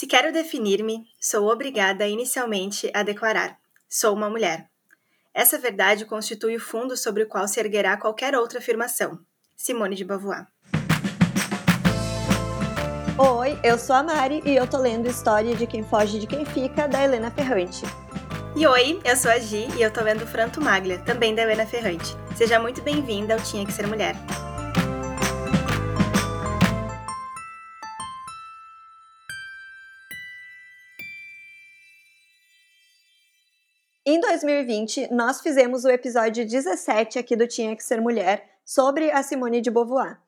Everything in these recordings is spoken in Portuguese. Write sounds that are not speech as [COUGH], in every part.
Se quero definir-me, sou obrigada inicialmente a declarar: sou uma mulher. Essa verdade constitui o fundo sobre o qual se erguerá qualquer outra afirmação. Simone de Beauvoir. Oi, eu sou a Mari e eu tô lendo História de Quem Foge de Quem Fica, da Helena Ferrante. E oi, eu sou a Gi e eu tô lendo Franto Maglia, também da Helena Ferrante. Seja muito bem-vinda ao Tinha Que Ser Mulher. Em 2020, nós fizemos o episódio 17 aqui do Tinha Que Ser Mulher sobre a Simone de Beauvoir.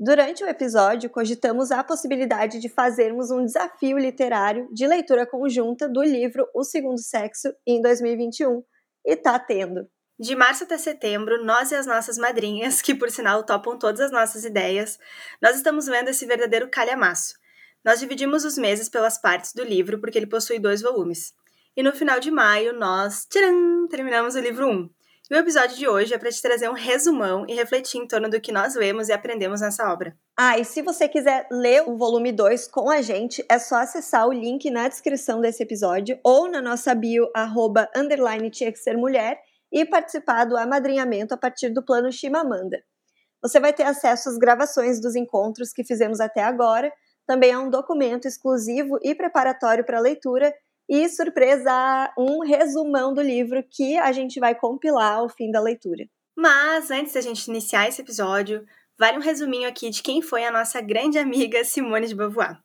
Durante o episódio, cogitamos a possibilidade de fazermos um desafio literário de leitura conjunta do livro O Segundo Sexo em 2021, e tá tendo. De março até setembro, nós e as nossas madrinhas, que por sinal topam todas as nossas ideias, nós estamos vendo esse verdadeiro calhamaço. Nós dividimos os meses pelas partes do livro porque ele possui dois volumes. E no final de maio, nós tcharam, terminamos o livro 1. E o episódio de hoje é para te trazer um resumão e refletir em torno do que nós lemos e aprendemos nessa obra. Ah, e se você quiser ler o volume 2 com a gente, é só acessar o link na descrição desse episódio ou na nossa bio, arroba, underline tinha que ser mulher, e participar do amadrinhamento a partir do plano Chimamanda. Você vai ter acesso às gravações dos encontros que fizemos até agora, também a um documento exclusivo e preparatório para leitura e, surpresa, um resumão do livro que a gente vai compilar ao fim da leitura. Mas, antes da gente iniciar esse episódio, vale um resuminho aqui de quem foi a nossa grande amiga Simone de Beauvoir.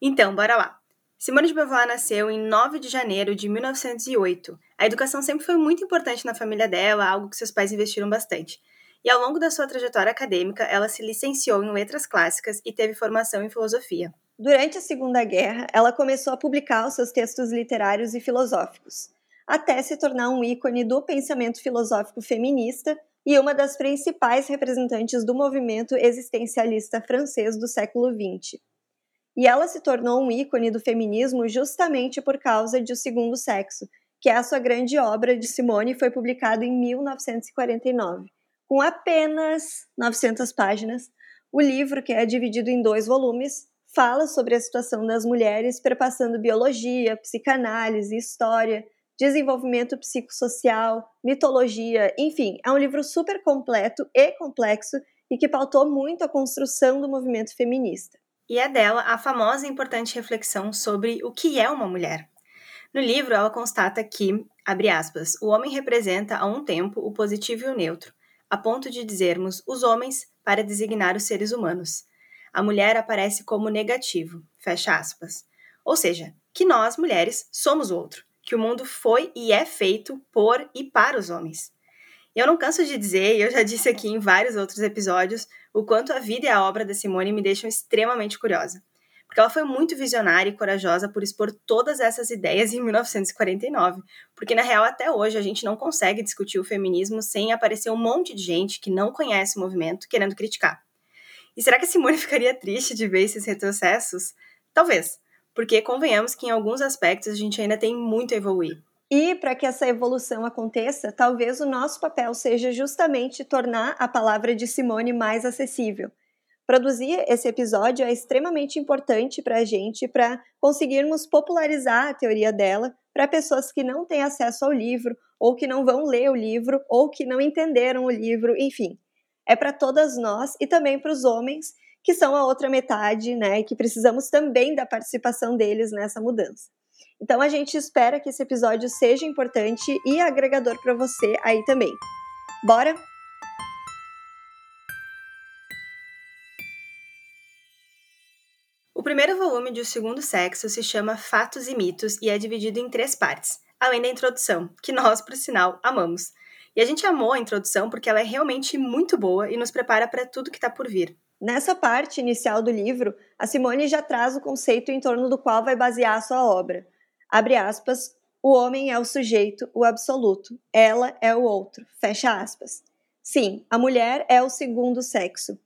Então, bora lá! Simone de Beauvoir nasceu em 9 de janeiro de 1908. A educação sempre foi muito importante na família dela, algo que seus pais investiram bastante. E ao longo da sua trajetória acadêmica, ela se licenciou em letras clássicas e teve formação em filosofia. Durante a Segunda Guerra, ela começou a publicar os seus textos literários e filosóficos, até se tornar um ícone do pensamento filosófico feminista e uma das principais representantes do movimento existencialista francês do século XX. E ela se tornou um ícone do feminismo justamente por causa de O Segundo Sexo, que é a sua grande obra de Simone, foi publicado em 1949. Com apenas 900 páginas, o livro, que é dividido em dois volumes, fala sobre a situação das mulheres, perpassando biologia, psicanálise, história, desenvolvimento psicossocial, mitologia, enfim, é um livro super completo e complexo e que pautou muito a construção do movimento feminista. E é dela a famosa e importante reflexão sobre o que é uma mulher. No livro, ela constata que, abre aspas, o homem representa a um tempo o positivo e o neutro, a ponto de dizermos os homens para designar os seres humanos a mulher aparece como negativo, fecha aspas. Ou seja, que nós, mulheres, somos o outro, que o mundo foi e é feito por e para os homens. Eu não canso de dizer, e eu já disse aqui em vários outros episódios, o quanto a vida e a obra da Simone me deixam extremamente curiosa. Porque ela foi muito visionária e corajosa por expor todas essas ideias em 1949. Porque, na real, até hoje a gente não consegue discutir o feminismo sem aparecer um monte de gente que não conhece o movimento querendo criticar. E será que a Simone [LAUGHS] ficaria triste de ver esses retrocessos? Talvez, porque convenhamos que em alguns aspectos a gente ainda tem muito a evoluir. E para que essa evolução aconteça, talvez o nosso papel seja justamente tornar a palavra de Simone mais acessível. Produzir esse episódio é extremamente importante para a gente, para conseguirmos popularizar a teoria dela para pessoas que não têm acesso ao livro, ou que não vão ler o livro, ou que não entenderam o livro, enfim é para todas nós e também para os homens, que são a outra metade, né, e que precisamos também da participação deles nessa mudança. Então a gente espera que esse episódio seja importante e agregador para você aí também. Bora? O primeiro volume de O Segundo Sexo se chama Fatos e Mitos e é dividido em três partes, além da introdução, que nós, por sinal, amamos. E a gente amou a introdução porque ela é realmente muito boa e nos prepara para tudo que está por vir. Nessa parte inicial do livro, a Simone já traz o conceito em torno do qual vai basear a sua obra. Abre aspas, o homem é o sujeito, o absoluto, ela é o outro, fecha aspas. Sim, a mulher é o segundo sexo.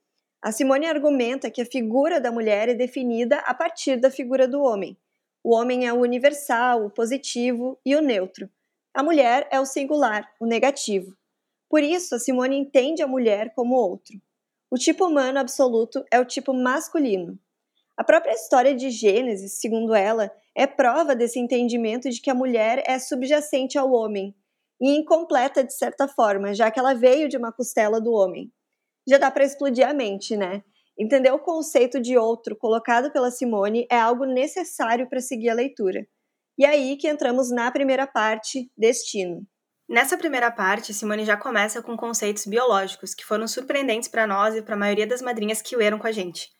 A Simone argumenta que a figura da mulher é definida a partir da figura do homem. O homem é o universal, o positivo e o neutro. A mulher é o singular, o negativo. Por isso, a Simone entende a mulher como outro. O tipo humano absoluto é o tipo masculino. A própria história de Gênesis, segundo ela, é prova desse entendimento de que a mulher é subjacente ao homem e incompleta de certa forma, já que ela veio de uma costela do homem. Já dá para explodir a mente, né? Entender o conceito de outro colocado pela Simone é algo necessário para seguir a leitura. E aí que entramos na primeira parte, destino. Nessa primeira parte, Simone já começa com conceitos biológicos que foram surpreendentes para nós e para a maioria das madrinhas que leram com a gente.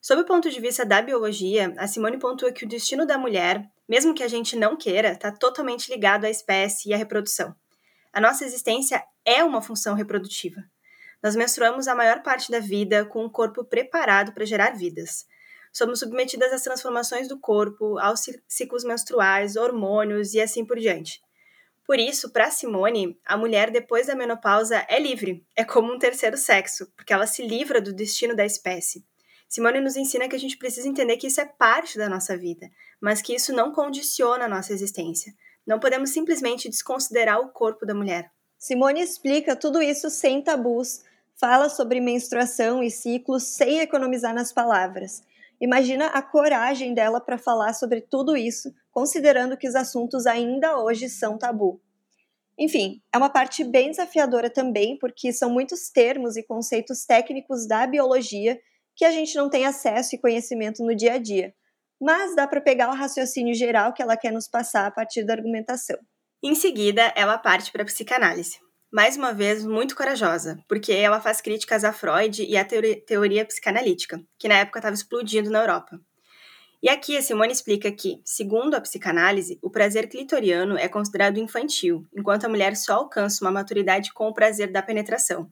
Sob o ponto de vista da biologia, a Simone pontua que o destino da mulher, mesmo que a gente não queira, está totalmente ligado à espécie e à reprodução. A nossa existência é uma função reprodutiva. Nós menstruamos a maior parte da vida com o corpo preparado para gerar vidas. Somos submetidas às transformações do corpo, aos ciclos menstruais, hormônios e assim por diante. Por isso, para Simone, a mulher depois da menopausa é livre, é como um terceiro sexo, porque ela se livra do destino da espécie. Simone nos ensina que a gente precisa entender que isso é parte da nossa vida, mas que isso não condiciona a nossa existência. Não podemos simplesmente desconsiderar o corpo da mulher. Simone explica tudo isso sem tabus, fala sobre menstruação e ciclos sem economizar nas palavras. Imagina a coragem dela para falar sobre tudo isso, considerando que os assuntos ainda hoje são tabu. Enfim, é uma parte bem desafiadora também, porque são muitos termos e conceitos técnicos da biologia que a gente não tem acesso e conhecimento no dia a dia. Mas dá para pegar o raciocínio geral que ela quer nos passar a partir da argumentação. Em seguida, ela parte para a psicanálise. Mais uma vez, muito corajosa, porque ela faz críticas a Freud e à teoria psicanalítica, que na época estava explodindo na Europa. E aqui a Simone explica que, segundo a psicanálise, o prazer clitoriano é considerado infantil, enquanto a mulher só alcança uma maturidade com o prazer da penetração.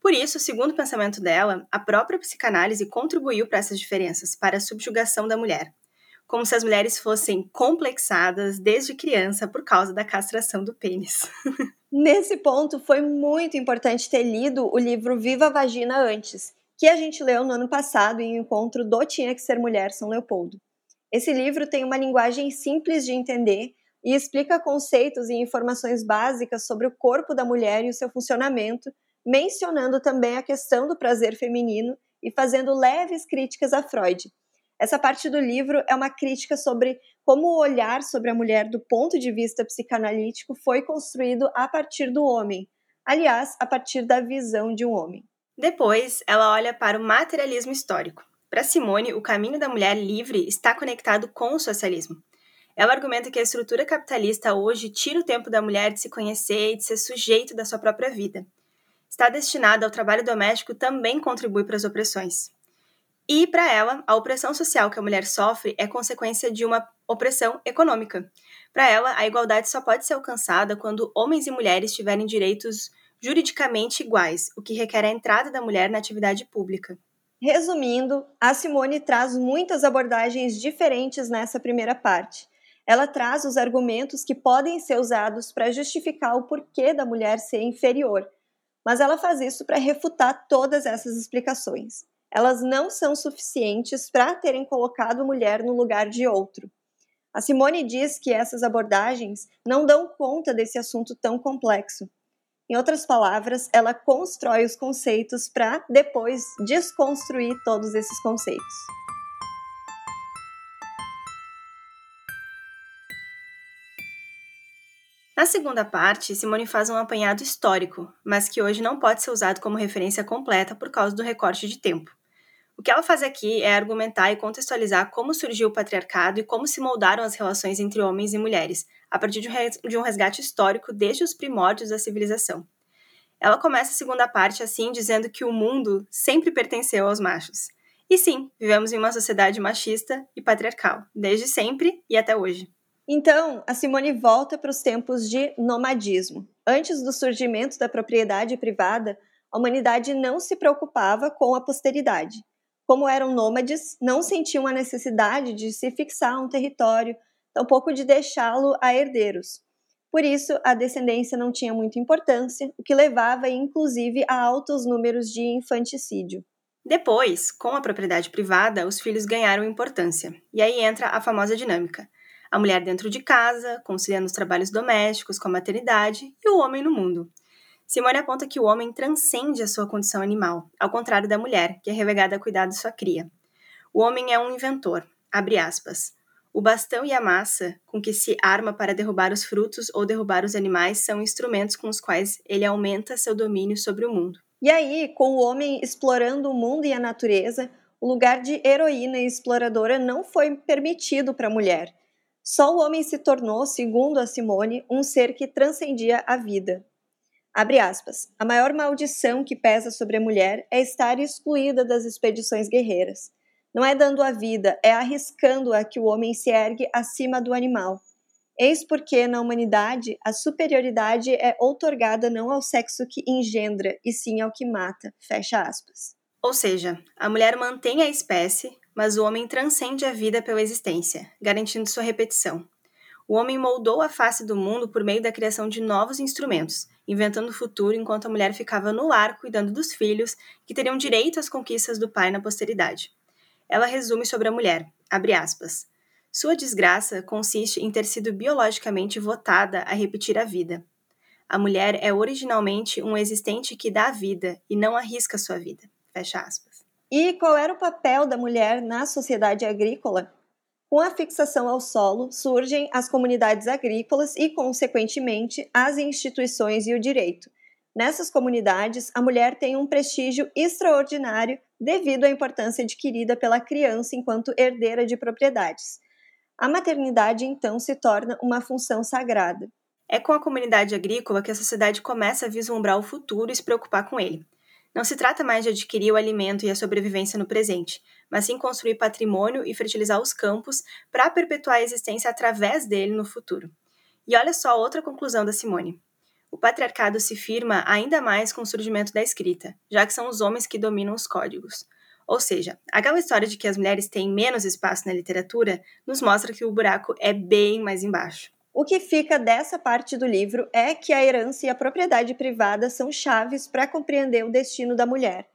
Por isso, segundo o pensamento dela, a própria psicanálise contribuiu para essas diferenças, para a subjugação da mulher, como se as mulheres fossem complexadas desde criança por causa da castração do pênis. [LAUGHS] Nesse ponto, foi muito importante ter lido o livro Viva a Vagina antes, que a gente leu no ano passado em um encontro do Tinha que Ser Mulher São Leopoldo. Esse livro tem uma linguagem simples de entender e explica conceitos e informações básicas sobre o corpo da mulher e o seu funcionamento, mencionando também a questão do prazer feminino e fazendo leves críticas a Freud. Essa parte do livro é uma crítica sobre como o olhar sobre a mulher do ponto de vista psicanalítico foi construído a partir do homem, aliás, a partir da visão de um homem. Depois, ela olha para o materialismo histórico. Para Simone, o caminho da mulher livre está conectado com o socialismo. Ela argumenta que a estrutura capitalista hoje tira o tempo da mulher de se conhecer e de ser sujeito da sua própria vida. Está destinada ao trabalho doméstico também contribui para as opressões. E, para ela, a opressão social que a mulher sofre é consequência de uma opressão econômica. Para ela, a igualdade só pode ser alcançada quando homens e mulheres tiverem direitos juridicamente iguais, o que requer a entrada da mulher na atividade pública. Resumindo, a Simone traz muitas abordagens diferentes nessa primeira parte. Ela traz os argumentos que podem ser usados para justificar o porquê da mulher ser inferior, mas ela faz isso para refutar todas essas explicações. Elas não são suficientes para terem colocado mulher no lugar de outro. A Simone diz que essas abordagens não dão conta desse assunto tão complexo em outras palavras, ela constrói os conceitos para depois desconstruir todos esses conceitos. Na segunda parte, Simone faz um apanhado histórico, mas que hoje não pode ser usado como referência completa por causa do recorte de tempo. O que ela faz aqui é argumentar e contextualizar como surgiu o patriarcado e como se moldaram as relações entre homens e mulheres, a partir de um resgate histórico desde os primórdios da civilização. Ela começa a segunda parte assim, dizendo que o mundo sempre pertenceu aos machos. E sim, vivemos em uma sociedade machista e patriarcal, desde sempre e até hoje. Então, a Simone volta para os tempos de nomadismo. Antes do surgimento da propriedade privada, a humanidade não se preocupava com a posteridade. Como eram nômades, não sentiam a necessidade de se fixar a um território, tampouco de deixá-lo a herdeiros. Por isso, a descendência não tinha muita importância, o que levava, inclusive, a altos números de infanticídio. Depois, com a propriedade privada, os filhos ganharam importância. E aí entra a famosa dinâmica: a mulher dentro de casa, conciliando os trabalhos domésticos com a maternidade, e o homem no mundo. Simone aponta que o homem transcende a sua condição animal, ao contrário da mulher, que é relegada a cuidar de sua cria. O homem é um inventor, abre aspas. O bastão e a massa com que se arma para derrubar os frutos ou derrubar os animais são instrumentos com os quais ele aumenta seu domínio sobre o mundo. E aí, com o homem explorando o mundo e a natureza, o lugar de heroína e exploradora não foi permitido para a mulher. Só o homem se tornou, segundo a Simone, um ser que transcendia a vida. Abre aspas. A maior maldição que pesa sobre a mulher é estar excluída das expedições guerreiras. Não é dando a vida, é arriscando-a que o homem se ergue acima do animal. Eis porque, na humanidade, a superioridade é outorgada não ao sexo que engendra, e sim ao que mata. Fecha aspas. Ou seja, a mulher mantém a espécie, mas o homem transcende a vida pela existência, garantindo sua repetição. O homem moldou a face do mundo por meio da criação de novos instrumentos, inventando o futuro enquanto a mulher ficava no lar cuidando dos filhos, que teriam direito às conquistas do pai na posteridade ela resume sobre a mulher, aspas, Sua desgraça consiste em ter sido biologicamente votada a repetir a vida. A mulher é originalmente um existente que dá vida e não arrisca sua vida. Fecha aspas. E qual era o papel da mulher na sociedade agrícola? Com a fixação ao solo, surgem as comunidades agrícolas e, consequentemente, as instituições e o direito. Nessas comunidades, a mulher tem um prestígio extraordinário devido à importância adquirida pela criança enquanto herdeira de propriedades. A maternidade então se torna uma função sagrada. É com a comunidade agrícola que a sociedade começa a vislumbrar o futuro e se preocupar com ele. Não se trata mais de adquirir o alimento e a sobrevivência no presente, mas sim construir patrimônio e fertilizar os campos para perpetuar a existência através dele no futuro. E olha só outra conclusão da Simone. O patriarcado se firma ainda mais com o surgimento da escrita, já que são os homens que dominam os códigos. Ou seja, aquela história de que as mulheres têm menos espaço na literatura nos mostra que o buraco é bem mais embaixo. O que fica dessa parte do livro é que a herança e a propriedade privada são chaves para compreender o destino da mulher.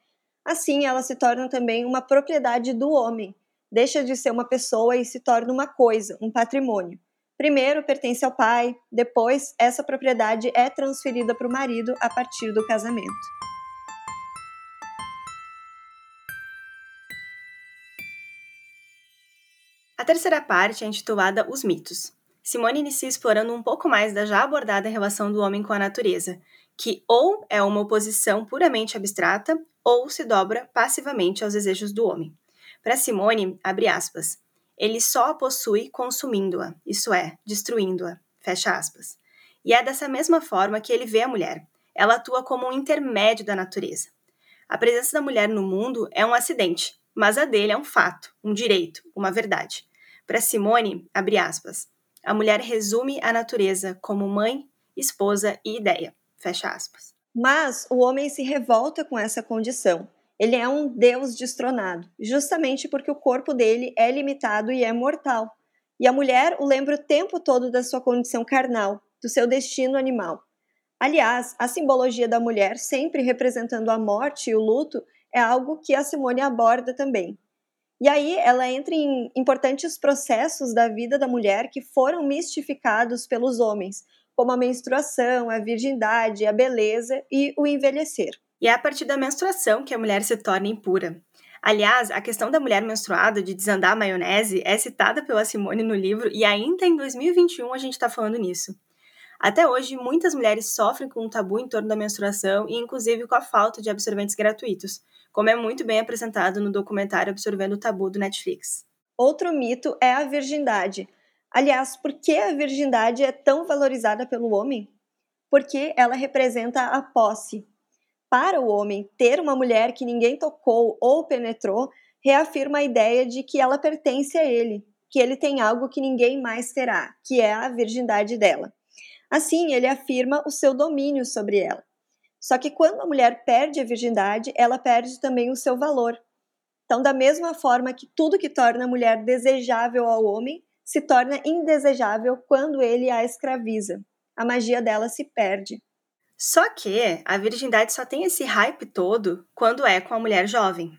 Assim, ela se torna também uma propriedade do homem, deixa de ser uma pessoa e se torna uma coisa, um patrimônio. Primeiro pertence ao pai, depois essa propriedade é transferida para o marido a partir do casamento. A terceira parte é intitulada Os Mitos. Simone inicia explorando um pouco mais da já abordada relação do homem com a natureza, que ou é uma oposição puramente abstrata ou se dobra passivamente aos desejos do homem. Para Simone, abre aspas, ele só a possui consumindo-a, isso é, destruindo-a. Fecha aspas. E é dessa mesma forma que ele vê a mulher. Ela atua como um intermédio da natureza. A presença da mulher no mundo é um acidente, mas a dele é um fato, um direito, uma verdade. Para Simone, abre aspas, a mulher resume a natureza como mãe, esposa e ideia. Fecha aspas. Mas o homem se revolta com essa condição ele é um deus destronado, justamente porque o corpo dele é limitado e é mortal. E a mulher o lembra o tempo todo da sua condição carnal, do seu destino animal. Aliás, a simbologia da mulher, sempre representando a morte e o luto, é algo que a Simone aborda também. E aí ela entra em importantes processos da vida da mulher que foram mistificados pelos homens, como a menstruação, a virgindade, a beleza e o envelhecer. E é a partir da menstruação que a mulher se torna impura. Aliás, a questão da mulher menstruada de desandar a maionese é citada pela Simone no livro e ainda em 2021 a gente está falando nisso. Até hoje, muitas mulheres sofrem com um tabu em torno da menstruação e, inclusive, com a falta de absorventes gratuitos, como é muito bem apresentado no documentário Absorvendo o Tabu do Netflix. Outro mito é a virgindade. Aliás, por que a virgindade é tão valorizada pelo homem? Porque ela representa a posse, para o homem, ter uma mulher que ninguém tocou ou penetrou reafirma a ideia de que ela pertence a ele, que ele tem algo que ninguém mais terá, que é a virgindade dela. Assim, ele afirma o seu domínio sobre ela. Só que quando a mulher perde a virgindade, ela perde também o seu valor. Então, da mesma forma que tudo que torna a mulher desejável ao homem se torna indesejável quando ele a escraviza. A magia dela se perde. Só que a virgindade só tem esse hype todo quando é com a mulher jovem.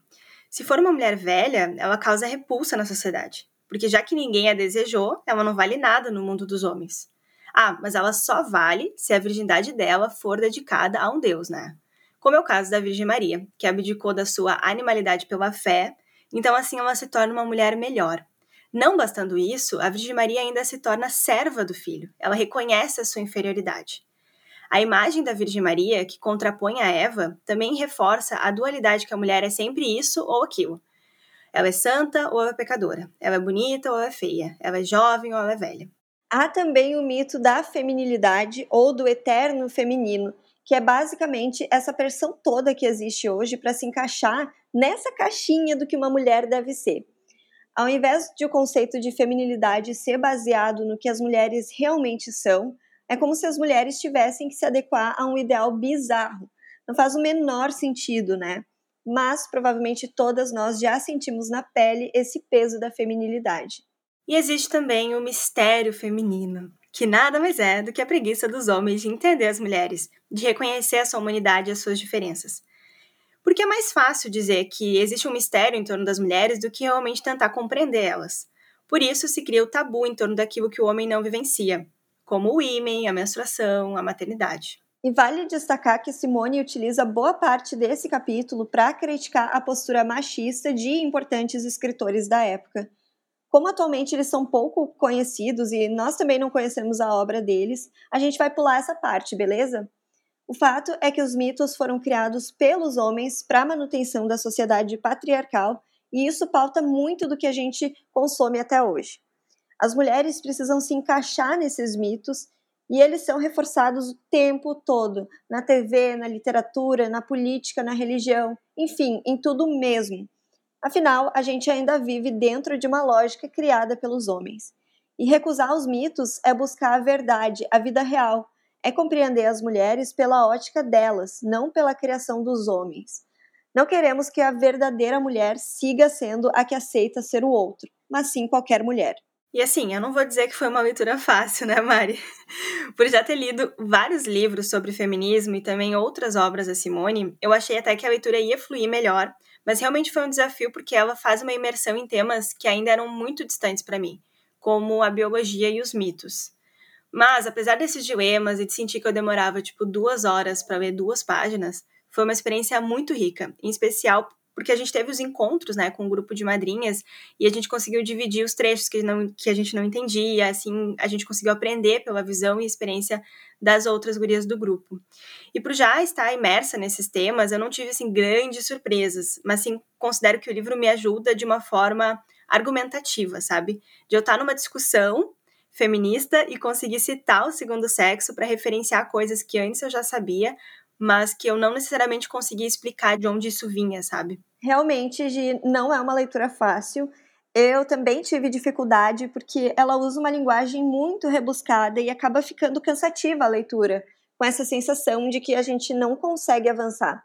Se for uma mulher velha, ela causa repulsa na sociedade, porque já que ninguém a desejou, ela não vale nada no mundo dos homens. Ah, mas ela só vale se a virgindade dela for dedicada a um deus, né? Como é o caso da Virgem Maria, que abdicou da sua animalidade pela fé Então, assim, ela se torna uma mulher melhor. Não bastando isso, a Virgem Maria ainda se torna serva do filho. Ela reconhece a sua inferioridade. A imagem da Virgem Maria, que contrapõe a Eva, também reforça a dualidade que a mulher é sempre isso ou aquilo. Ela é santa ou ela é pecadora. Ela é bonita ou ela é feia. Ela é jovem ou ela é velha. Há também o mito da feminilidade ou do eterno feminino, que é basicamente essa pressão toda que existe hoje para se encaixar nessa caixinha do que uma mulher deve ser. Ao invés de o conceito de feminilidade ser baseado no que as mulheres realmente são, é como se as mulheres tivessem que se adequar a um ideal bizarro. Não faz o menor sentido, né? Mas provavelmente todas nós já sentimos na pele esse peso da feminilidade. E existe também o mistério feminino, que nada mais é do que a preguiça dos homens de entender as mulheres, de reconhecer a sua humanidade e as suas diferenças. Porque é mais fácil dizer que existe um mistério em torno das mulheres do que realmente tentar compreender elas. Por isso se cria o tabu em torno daquilo que o homem não vivencia, como o ímen, a menstruação, a maternidade. E vale destacar que Simone utiliza boa parte desse capítulo para criticar a postura machista de importantes escritores da época. Como atualmente eles são pouco conhecidos e nós também não conhecemos a obra deles, a gente vai pular essa parte, beleza? O fato é que os mitos foram criados pelos homens para a manutenção da sociedade patriarcal e isso pauta muito do que a gente consome até hoje. As mulheres precisam se encaixar nesses mitos e eles são reforçados o tempo todo na TV, na literatura, na política, na religião, enfim, em tudo mesmo. Afinal, a gente ainda vive dentro de uma lógica criada pelos homens. E recusar os mitos é buscar a verdade, a vida real, é compreender as mulheres pela ótica delas, não pela criação dos homens. Não queremos que a verdadeira mulher siga sendo a que aceita ser o outro, mas sim qualquer mulher. E assim, eu não vou dizer que foi uma leitura fácil, né, Mari? [LAUGHS] Por já ter lido vários livros sobre feminismo e também outras obras da Simone, eu achei até que a leitura ia fluir melhor, mas realmente foi um desafio porque ela faz uma imersão em temas que ainda eram muito distantes para mim, como a biologia e os mitos. Mas, apesar desses dilemas e de sentir que eu demorava tipo duas horas para ler duas páginas, foi uma experiência muito rica, em especial porque a gente teve os encontros, né, com um grupo de madrinhas e a gente conseguiu dividir os trechos que, não, que a gente não entendia, assim, a gente conseguiu aprender pela visão e experiência das outras gurias do grupo. E por já estar imersa nesses temas, eu não tive, assim, grandes surpresas, mas, sim, considero que o livro me ajuda de uma forma argumentativa, sabe? De eu estar numa discussão feminista e conseguir citar o segundo sexo para referenciar coisas que antes eu já sabia, mas que eu não necessariamente conseguia explicar de onde isso vinha, sabe? Realmente, Gi, não é uma leitura fácil. Eu também tive dificuldade porque ela usa uma linguagem muito rebuscada e acaba ficando cansativa a leitura, com essa sensação de que a gente não consegue avançar.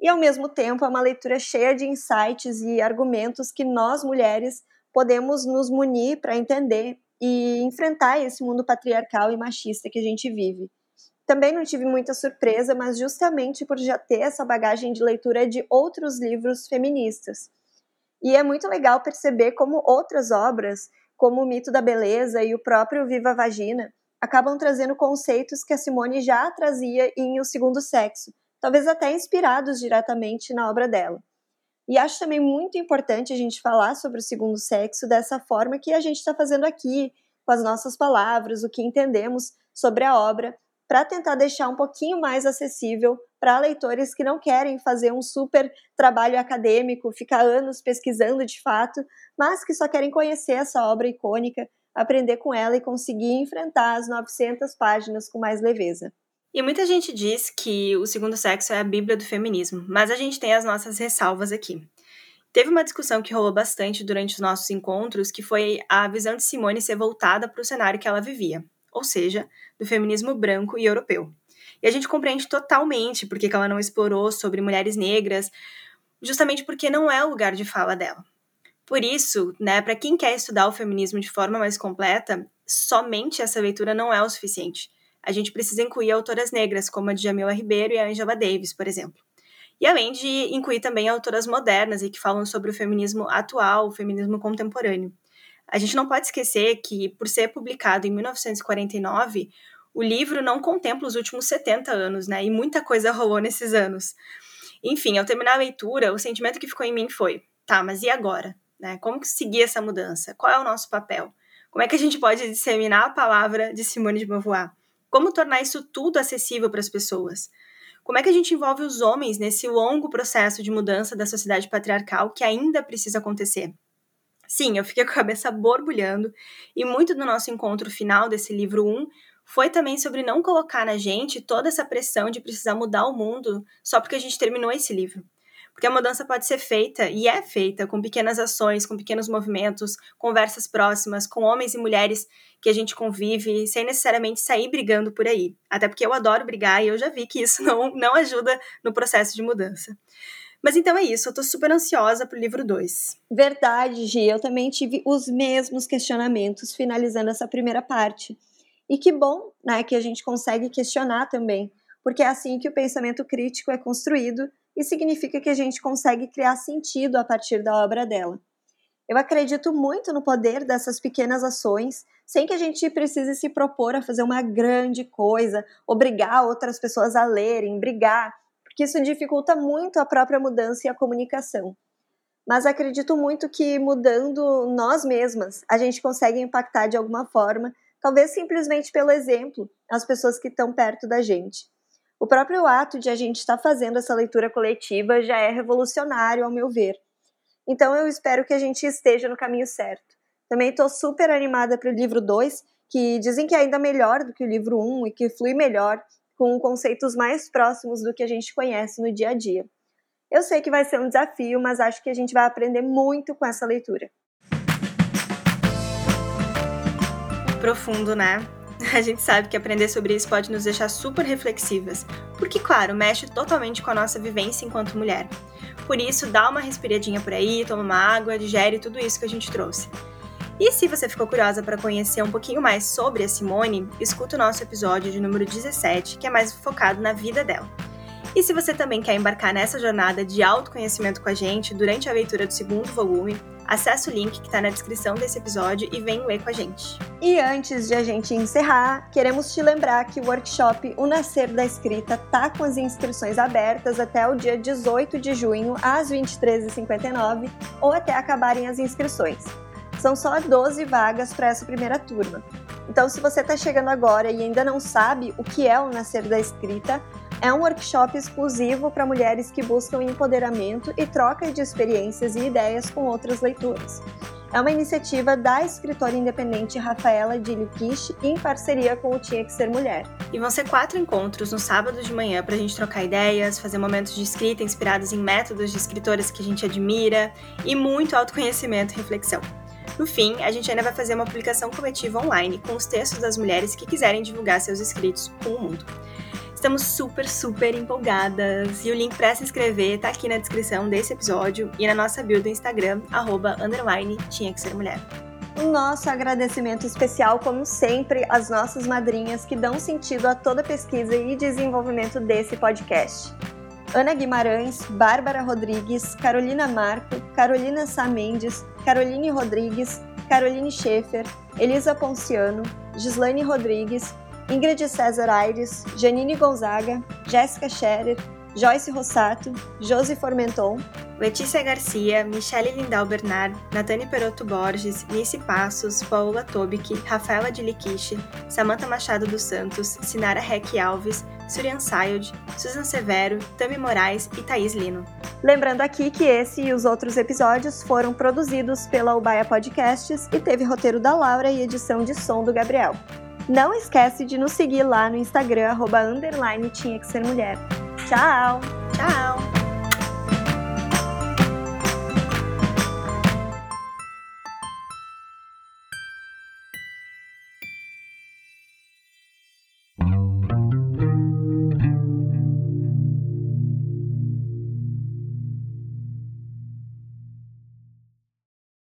E ao mesmo tempo é uma leitura cheia de insights e argumentos que nós mulheres podemos nos munir para entender e enfrentar esse mundo patriarcal e machista que a gente vive. Também não tive muita surpresa, mas justamente por já ter essa bagagem de leitura de outros livros feministas. E é muito legal perceber como outras obras, como O Mito da Beleza e o próprio Viva Vagina, acabam trazendo conceitos que a Simone já trazia em O Segundo Sexo, talvez até inspirados diretamente na obra dela. E acho também muito importante a gente falar sobre o segundo sexo dessa forma que a gente está fazendo aqui, com as nossas palavras, o que entendemos sobre a obra, para tentar deixar um pouquinho mais acessível para leitores que não querem fazer um super trabalho acadêmico, ficar anos pesquisando de fato, mas que só querem conhecer essa obra icônica, aprender com ela e conseguir enfrentar as 900 páginas com mais leveza. E muita gente diz que o segundo sexo é a bíblia do feminismo, mas a gente tem as nossas ressalvas aqui. Teve uma discussão que rolou bastante durante os nossos encontros, que foi a visão de Simone ser voltada para o cenário que ela vivia ou seja, do feminismo branco e europeu. E a gente compreende totalmente por que ela não explorou sobre mulheres negras, justamente porque não é o lugar de fala dela. Por isso, né, para quem quer estudar o feminismo de forma mais completa, somente essa leitura não é o suficiente. A gente precisa incluir autoras negras, como a Djamila Ribeiro e a Angela Davis, por exemplo. E além de incluir também autoras modernas e que falam sobre o feminismo atual, o feminismo contemporâneo. A gente não pode esquecer que, por ser publicado em 1949, o livro não contempla os últimos 70 anos, né? E muita coisa rolou nesses anos. Enfim, ao terminar a leitura, o sentimento que ficou em mim foi: Tá, mas e agora? Né? Como seguir essa mudança? Qual é o nosso papel? Como é que a gente pode disseminar a palavra de Simone de Beauvoir? Como tornar isso tudo acessível para as pessoas? Como é que a gente envolve os homens nesse longo processo de mudança da sociedade patriarcal que ainda precisa acontecer? Sim, eu fiquei [LAUGHS] com a cabeça borbulhando e muito do nosso encontro final desse livro 1 foi também sobre não colocar na gente toda essa pressão de precisar mudar o mundo só porque a gente terminou esse livro. Porque a mudança pode ser feita e é feita com pequenas ações, com pequenos movimentos, conversas próximas, com homens e mulheres que a gente convive, sem necessariamente sair brigando por aí. Até porque eu adoro brigar e eu já vi que isso [LAUGHS] não, não ajuda no processo de mudança. Mas então é isso, eu tô super ansiosa pro livro 2. Verdade, Gi, eu também tive os mesmos questionamentos finalizando essa primeira parte. E que bom, né, que a gente consegue questionar também, porque é assim que o pensamento crítico é construído e significa que a gente consegue criar sentido a partir da obra dela. Eu acredito muito no poder dessas pequenas ações, sem que a gente precise se propor a fazer uma grande coisa, obrigar outras pessoas a lerem, brigar, porque isso dificulta muito a própria mudança e a comunicação. Mas acredito muito que mudando nós mesmas, a gente consegue impactar de alguma forma, talvez simplesmente pelo exemplo, as pessoas que estão perto da gente. O próprio ato de a gente estar fazendo essa leitura coletiva já é revolucionário, ao meu ver. Então eu espero que a gente esteja no caminho certo. Também estou super animada para o livro 2, que dizem que é ainda melhor do que o livro 1 um, e que flui melhor com conceitos mais próximos do que a gente conhece no dia a dia. Eu sei que vai ser um desafio, mas acho que a gente vai aprender muito com essa leitura. Profundo, né? A gente sabe que aprender sobre isso pode nos deixar super reflexivas, porque, claro, mexe totalmente com a nossa vivência enquanto mulher. Por isso, dá uma respiradinha por aí, toma uma água, digere tudo isso que a gente trouxe. E se você ficou curiosa para conhecer um pouquinho mais sobre a Simone, escuta o nosso episódio de número 17, que é mais focado na vida dela. E se você também quer embarcar nessa jornada de autoconhecimento com a gente durante a leitura do segundo volume, acesse o link que está na descrição desse episódio e vem ler com a gente. E antes de a gente encerrar, queremos te lembrar que o workshop O Nascer da Escrita tá com as inscrições abertas até o dia 18 de junho, às 23h59, ou até acabarem as inscrições. São só 12 vagas para essa primeira turma. Então, se você está chegando agora e ainda não sabe o que é o Nascer da Escrita, é um workshop exclusivo para mulheres que buscam empoderamento e troca de experiências e ideias com outras leitoras. É uma iniciativa da escritora independente Rafaela Dilikish em parceria com o Tinha Que Ser Mulher. E vão ser quatro encontros no sábado de manhã para a gente trocar ideias, fazer momentos de escrita inspirados em métodos de escritoras que a gente admira e muito autoconhecimento e reflexão. No fim, a gente ainda vai fazer uma publicação coletiva online com os textos das mulheres que quiserem divulgar seus escritos com o mundo. Estamos super, super empolgadas e o link para se inscrever tá aqui na descrição desse episódio e na nossa bio do Instagram, arroba, underline, tinha que ser mulher. O nosso agradecimento especial, como sempre, às nossas madrinhas que dão sentido a toda a pesquisa e desenvolvimento desse podcast. Ana Guimarães, Bárbara Rodrigues, Carolina Marco, Carolina Sá Mendes, Caroline Rodrigues, Caroline Schaefer, Elisa Ponciano, Gislaine Rodrigues, Ingrid César Aires, Janine Gonzaga, Jéssica Scherer, Joyce Rossato, Josi Formenton, Letícia Garcia, Michele Lindau Bernard, Natane Perotto Borges, Nice Passos, Paula Tobic, Rafaela de Liquiche, Samantha Machado dos Santos, Sinara Reck Alves, Surian Sayod, Susan Severo, Tami Moraes e Thaís Lino. Lembrando aqui que esse e os outros episódios foram produzidos pela Ubaia Podcasts e teve roteiro da Laura e edição de som do Gabriel. Não esquece de nos seguir lá no Instagram, arroba underline tinha que ser mulher. Tchau! Tchau!